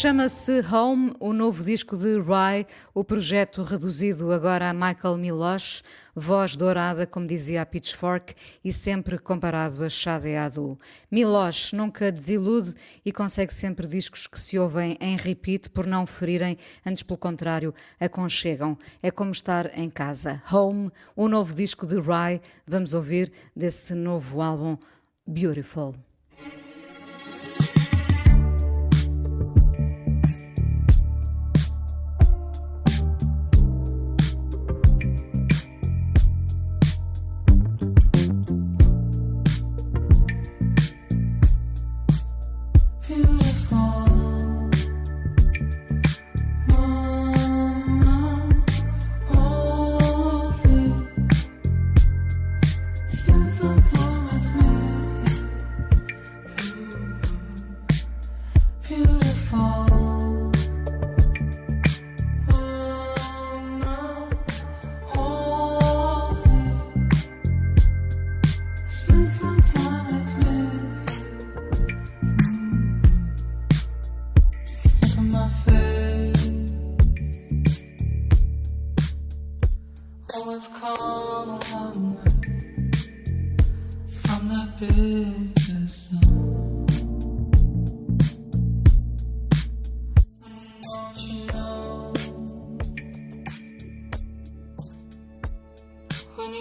Chama-se Home, o novo disco de Rye, o projeto reduzido agora a Michael Milosh, voz dourada, como dizia a Pitchfork, e sempre comparado a Shade Adu. Milosh nunca desilude e consegue sempre discos que se ouvem em repeat por não ferirem, antes pelo contrário, aconchegam. É como estar em casa. Home, o novo disco de Rye, vamos ouvir desse novo álbum Beautiful.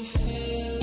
feel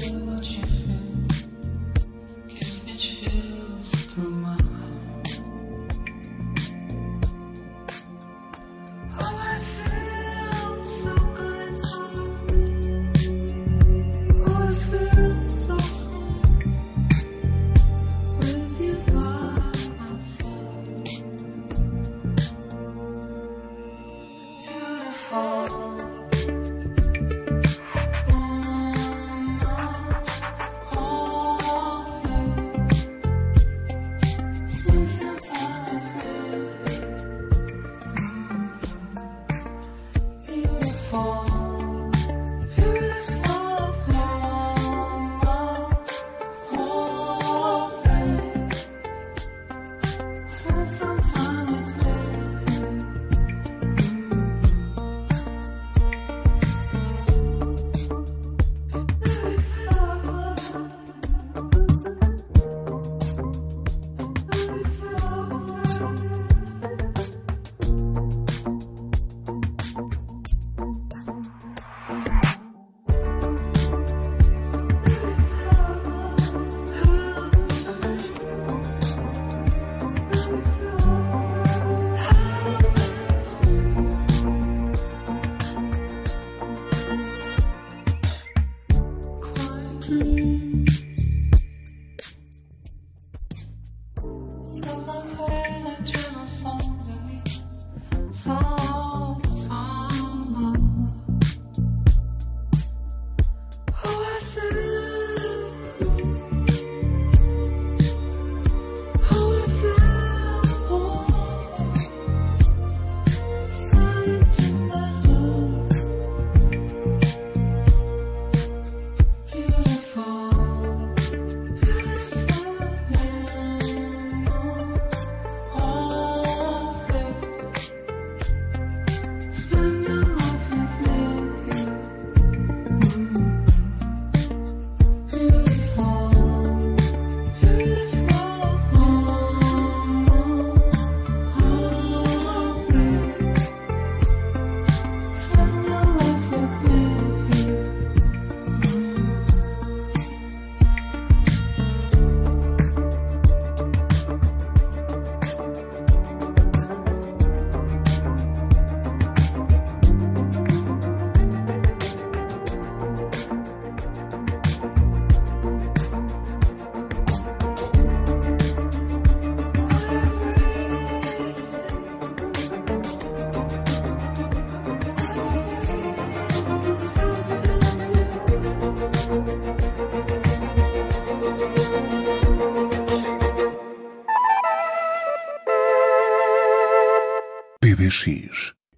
My I turn on songs and me. songs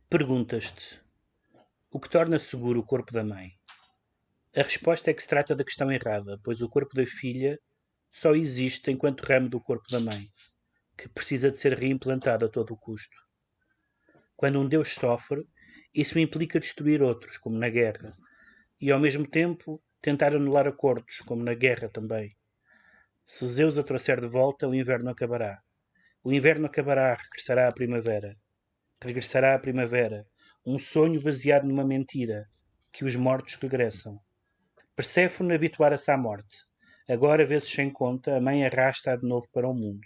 Perguntas-te: O que torna seguro o corpo da mãe? A resposta é que se trata da questão errada, pois o corpo da filha só existe enquanto ramo do corpo da mãe, que precisa de ser reimplantado a todo o custo. Quando um Deus sofre, isso implica destruir outros, como na guerra, e ao mesmo tempo tentar anular acordos, como na guerra também. Se Zeus a trouxer de volta, o inverno acabará. O inverno acabará, regressará a primavera. Regressará a primavera, um sonho baseado numa mentira, que os mortos regressam. Perséfone habituara-se à morte. Agora, vezes sem conta, a mãe arrasta-a de novo para o mundo.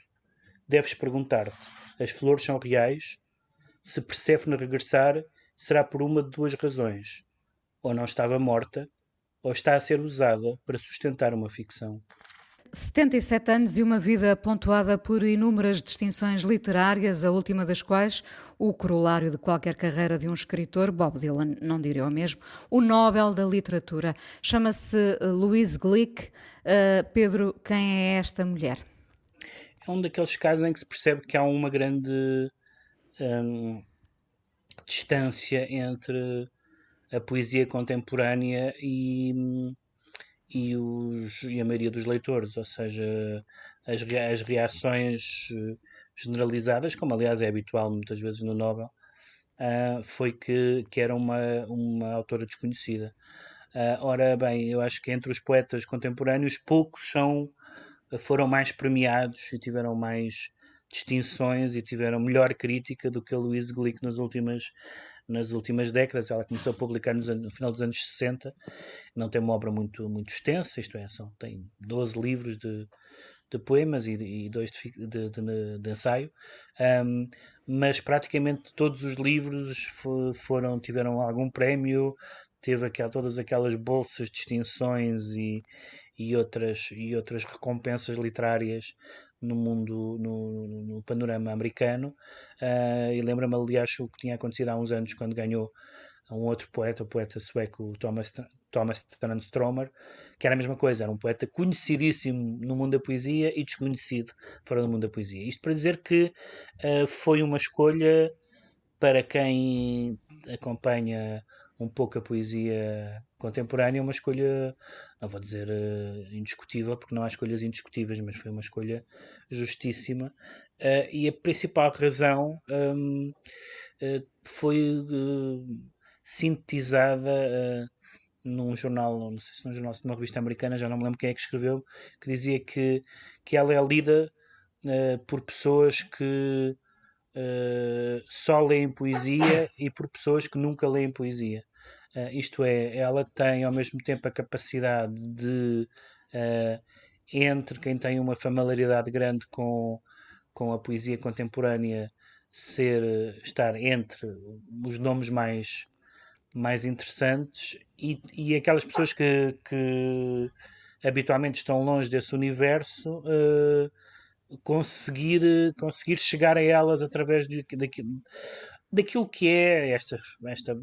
Deves perguntar-te: as flores são reais? Se Perséfone regressar, será por uma de duas razões. Ou não estava morta, ou está a ser usada para sustentar uma ficção. 77 anos e uma vida pontuada por inúmeras distinções literárias, a última das quais o corolário de qualquer carreira de um escritor, Bob Dylan não diria o mesmo, o Nobel da Literatura. Chama-se Louise Glick. Uh, Pedro, quem é esta mulher? É um daqueles casos em que se percebe que há uma grande um, distância entre a poesia contemporânea e hum, e, os, e a maioria dos leitores, ou seja, as, as reações eh, generalizadas, como aliás é habitual muitas vezes no Nobel, uh, foi que, que era uma, uma autora desconhecida. Uh, ora bem, eu acho que entre os poetas contemporâneos, poucos são, foram mais premiados e tiveram mais distinções e tiveram melhor crítica do que a Louise Glick nas últimas nas últimas décadas. Ela começou a publicar nos, no final dos anos 60. Não tem uma obra muito, muito extensa, isto é, são, tem 12 livros de, de poemas e, e dois de, de, de, de ensaio. Um, mas praticamente todos os livros foram tiveram algum prémio, teve aquel, todas aquelas bolsas, distinções e, e, outras, e outras recompensas literárias no mundo, no, no panorama americano. Uh, e lembra-me, aliás, o que tinha acontecido há uns anos quando ganhou um outro poeta, o poeta sueco Thomas, Thomas Tranströmer, que era a mesma coisa, era um poeta conhecidíssimo no mundo da poesia e desconhecido fora do mundo da poesia. Isto para dizer que uh, foi uma escolha para quem acompanha um pouco a poesia contemporânea, uma escolha, não vou dizer uh, indiscutível, porque não há escolhas indiscutíveis, mas foi uma escolha justíssima. Uh, e a principal razão um, uh, eh, foi sintetizada num jornal, não sei se num jornal, de uma revista americana, já não me lembro quem é que escreveu, que dizia que, que ela é lida por pessoas que só leem poesia e por pessoas que nunca leem poesia. Uh, isto é, ela tem ao mesmo tempo a capacidade de, uh, entre quem tem uma familiaridade grande com, com a poesia contemporânea, ser, estar entre os nomes mais, mais interessantes e, e aquelas pessoas que, que habitualmente estão longe desse universo. Uh, conseguir, conseguir chegar a elas através de, de, daquilo que é esta, esta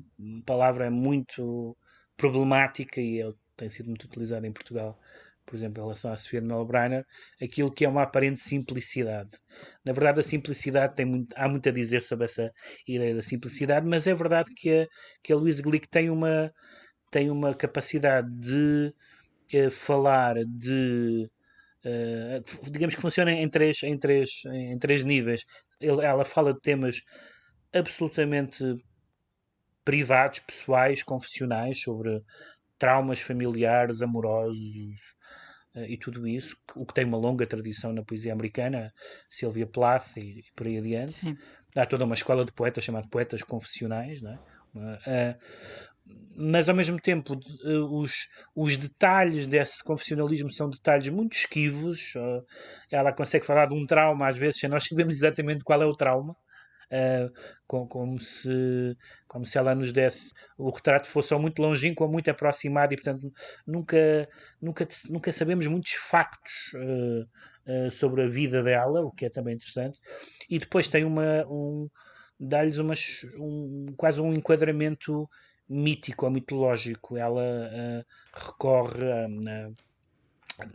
palavra é muito problemática e é, tem sido muito utilizada em Portugal, por exemplo, em relação à Sofia Melbreiner, aquilo que é uma aparente simplicidade. Na verdade, a simplicidade tem muito, há muito a dizer sobre essa ideia da simplicidade, mas é verdade que a, que a Louise Glick tem uma, tem uma capacidade de uh, falar de. Uh, digamos que funciona em três, em três, em três níveis. Ele, ela fala de temas absolutamente privados, pessoais, confessionais, sobre traumas familiares, amorosos uh, e tudo isso, o que tem uma longa tradição na poesia americana, Sylvia Plath e, por aí adiante. Sim. Há toda uma escola de poetas chamada Poetas Confessionais, não é? Uh, mas ao mesmo tempo uh, os, os detalhes desse confessionalismo são detalhes muito esquivos. Ela consegue falar de um trauma às vezes nós sabemos exatamente qual é o trauma uh, com, como, se, como se ela nos desse o retrato fosse ou muito longínquo ou muito aproximado e portanto nunca, nunca, nunca sabemos muitos factos uh, uh, sobre a vida dela, o que é também interessante. E depois tem uma. Um, dá-lhes um, quase um enquadramento mítico ou mitológico. Ela recorre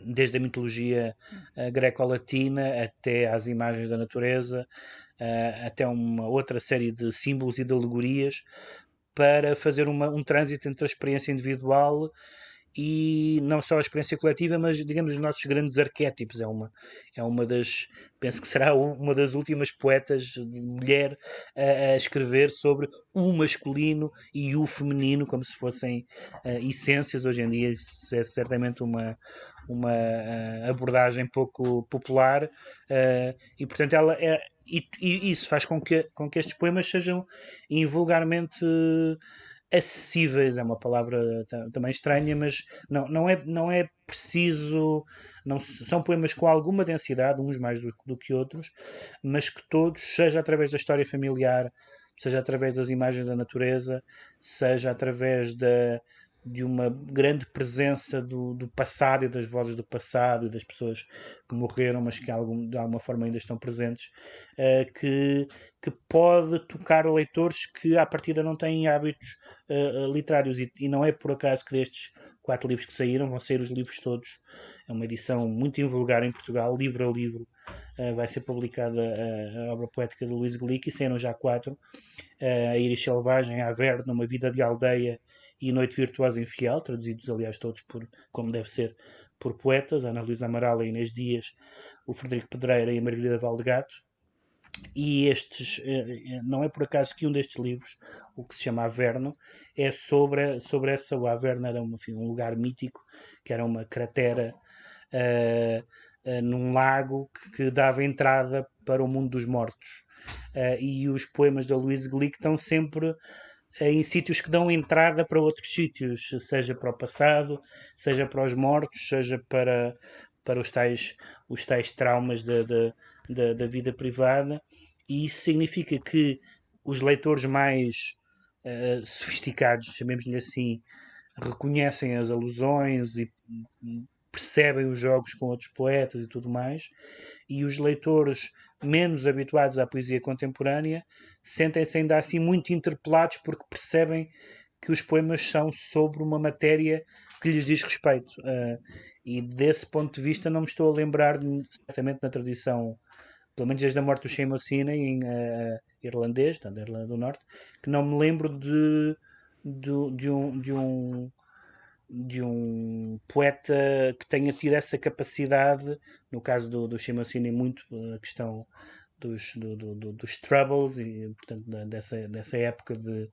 desde a mitologia greco-latina até às imagens da natureza, uh, até uma outra série de símbolos e de alegorias para fazer uma, um trânsito entre a experiência individual e não só a experiência coletiva, mas digamos os nossos grandes arquétipos. É uma, é uma das, penso que será uma das últimas poetas de mulher a, a escrever sobre o masculino e o feminino, como se fossem uh, essências. Hoje em dia, isso é certamente uma, uma uh, abordagem pouco popular, uh, e portanto, ela é, e, e, isso faz com que, com que estes poemas sejam invulgarmente acessíveis, é uma palavra também estranha, mas não, não, é, não é preciso. Não, são poemas com alguma densidade, uns mais do, do que outros, mas que todos, seja através da história familiar, seja através das imagens da natureza, seja através da, de uma grande presença do, do passado e das vozes do passado e das pessoas que morreram, mas que algum, de alguma forma ainda estão presentes, uh, que, que pode tocar leitores que à partida não têm hábitos uh, literários. E, e, não é por acaso que destes quatro livros que saíram, vão sair os livros todos. É uma edição muito invulgar em Portugal, livro a livro. Uh, vai ser publicada a, a, obra poética de Luís Glick e saíram já quatro. a Iris Selvagem, A Verde, Uma Vida de Aldeia e Noite Virtuosa Infiel, traduzidos aliás todos por, como deve ser, por poetas, Ana Luísa Amaral, a Inês Dias, o Frederico Pedreira e a Margarida Valdegato. E estes, eh, eh, não é por acaso que um destes livros, o que se chama Averno, é sobre, sobre essa. O Averno era uma, enfim, um lugar mítico, que era uma cratera uh, uh, num lago que, que, dava entrada para o mundo dos mortos. Uh, e os poemas da Louise Glick estão sempre em sítios que dão entrada para outros sítios, seja para o passado, seja para os mortos, seja para, para os, tais, os tais traumas da, da, da, da vida privada. E isso significa que os leitores mais uh, sofisticados, chamemos-lhe assim, reconhecem as alusões e percebem os jogos com outros poetas e tudo mais, e os leitores menos habituados à poesia contemporânea sentem-se ainda assim muito interpelados porque percebem que os poemas são sobre uma matéria que lhes diz respeito. Uh, e desse ponto de vista não me estou a lembrar, certamente na tradição, pelo menos desde a morte do Shane em uh, irlandês, da Irlanda do Norte, que não me lembro de, de, de um, de um de um poeta que tenha tido essa capacidade, no caso do, do Shimosini, muito a questão dos, do, do, dos Troubles e, portanto, dessa, dessa época de,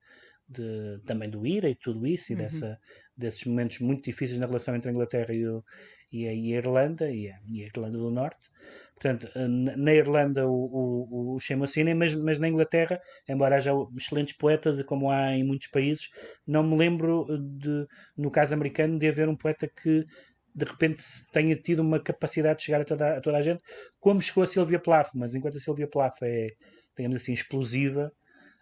de, também do IRA e tudo isso, e uhum. dessa, desses momentos muito difíceis na relação entre a Inglaterra e, o, e, a, Irlanda, e a, e a Irlanda do Norte. Portanto, na Irlanda o, o, o mas, mas na Inglaterra, embora haja excelentes poetas, como há em muitos países, não me lembro de, no caso americano, de haver um poeta que de repente tenha tido uma capacidade de chegar a toda, a toda a gente, como chegou a Sylvia Plath, mas enquanto a Sylvia Plath é, digamos assim, explosiva,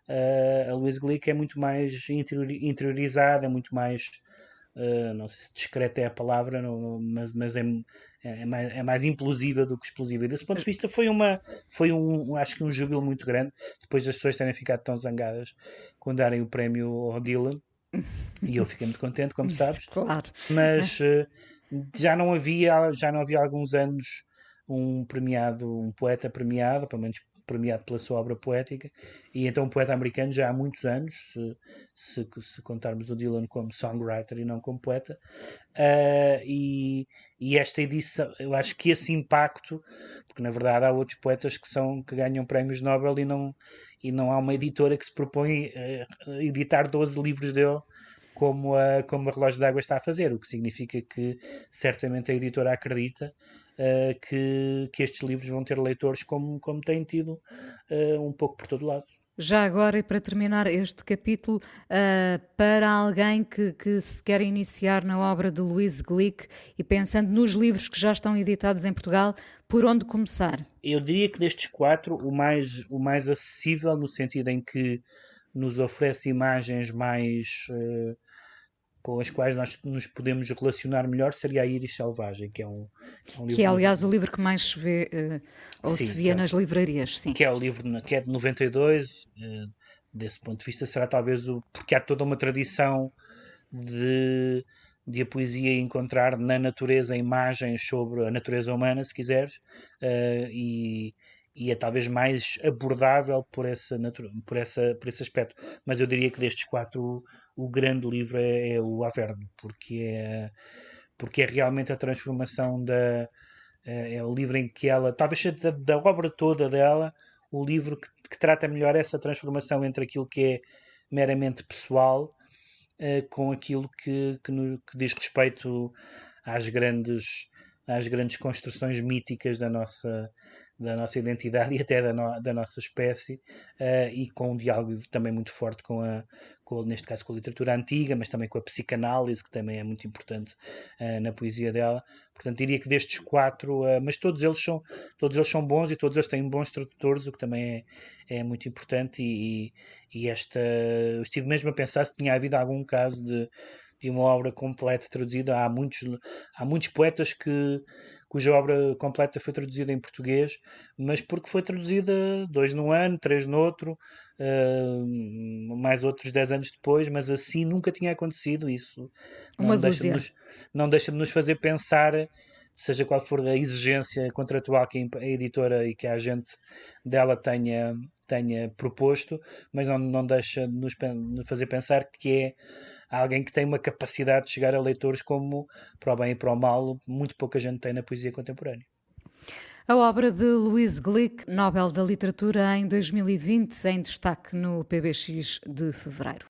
uh, a Louise Glick é muito mais interiorizada, é muito mais Uh, não sei se discreta é a palavra, não, mas, mas é, é, mais, é mais implosiva do que explosiva. E desse ponto de vista foi uma foi um, acho que um júbilo muito grande depois das pessoas terem ficado tão zangadas quando darem o prémio ao Dylan. E eu fiquei muito contente, como sabes. Claro. Mas uh, já não havia já não havia alguns anos um premiado, um poeta premiado, pelo menos premiado pela sua obra poética, e então um poeta americano já há muitos anos, se, se, se contarmos o Dylan como songwriter e não como poeta, uh, e, e, esta edição, eu acho que esse impacto, porque na verdade há outros poetas que, são, que ganham prémios Nobel e não, e não há uma editora que se propõe a editar 12 livros dele como a, como a Relógio d'Água está a fazer, o que significa que certamente a editora acredita uh, que, que estes livros vão ter leitores como, como têm tido uh, um pouco por todo lado. Já agora, e para terminar este capítulo, uh, para alguém que, que, se quer iniciar na obra de Luís Glick e pensando nos livros que já estão editados em Portugal, por onde começar? Eu diria que destes quatro, o mais, o mais acessível, no sentido em que nos oferece imagens mais. Uh, com as quais nós nos podemos relacionar melhor seria a Iris Selvagem, que é um, é um livro. Que é, aliás, o livro que mais se vê uh, ou sim, se via é, nas livrarias. Sim. Que é o livro que é de 92, uh, eh, desse ponto de vista, será talvez o. porque há toda uma tradição de, de a poesia encontrar na natureza imagens sobre a natureza humana, se quiseres, uh, e e é talvez mais abordável por, essa, por, essa, por esse aspecto. Mas eu diria que destes quatro o grande livro é, é o Averno, porque é, porque é realmente a transformação da. É, é o livro em que ela, talvez seja da, da obra toda dela, o livro que, que, trata melhor essa transformação entre aquilo que é meramente pessoal uh, com aquilo que, que, no, que diz respeito às grandes às grandes construções míticas da nossa, da nossa identidade e até da, no, da nossa espécie uh, e com um diálogo também muito forte com a, com, neste caso com a literatura antiga, mas também com a psicanálise, que também é muito importante uh, na poesia dela. Portanto, diria que destes quatro, uh, mas todos eles, são, todos eles são bons e todos eles têm bons tradutores, o que também é, é muito importante e, e esta, eu estive mesmo a pensar se tinha havido algum caso de de uma obra completa traduzida. Há muitos, há muitos poetas que, cuja obra completa foi traduzida em português, mas porque foi traduzida dois no ano, três no outro, uh, mais outros dez anos depois, mas assim nunca tinha acontecido isso. Uma não, deixa de nos, não deixa de nos fazer pensar seja qual for a exigência contratual que a editora e que a agente dela tenha, tenha proposto, mas não, não deixa de nos fazer pensar que é alguém que tem uma capacidade de chegar a leitores como, para o bem e para o mal, muito pouca gente tem na poesia contemporânea. A obra de Louise Glick, Nobel da Literatura em 2020, em destaque no PBX de fevereiro.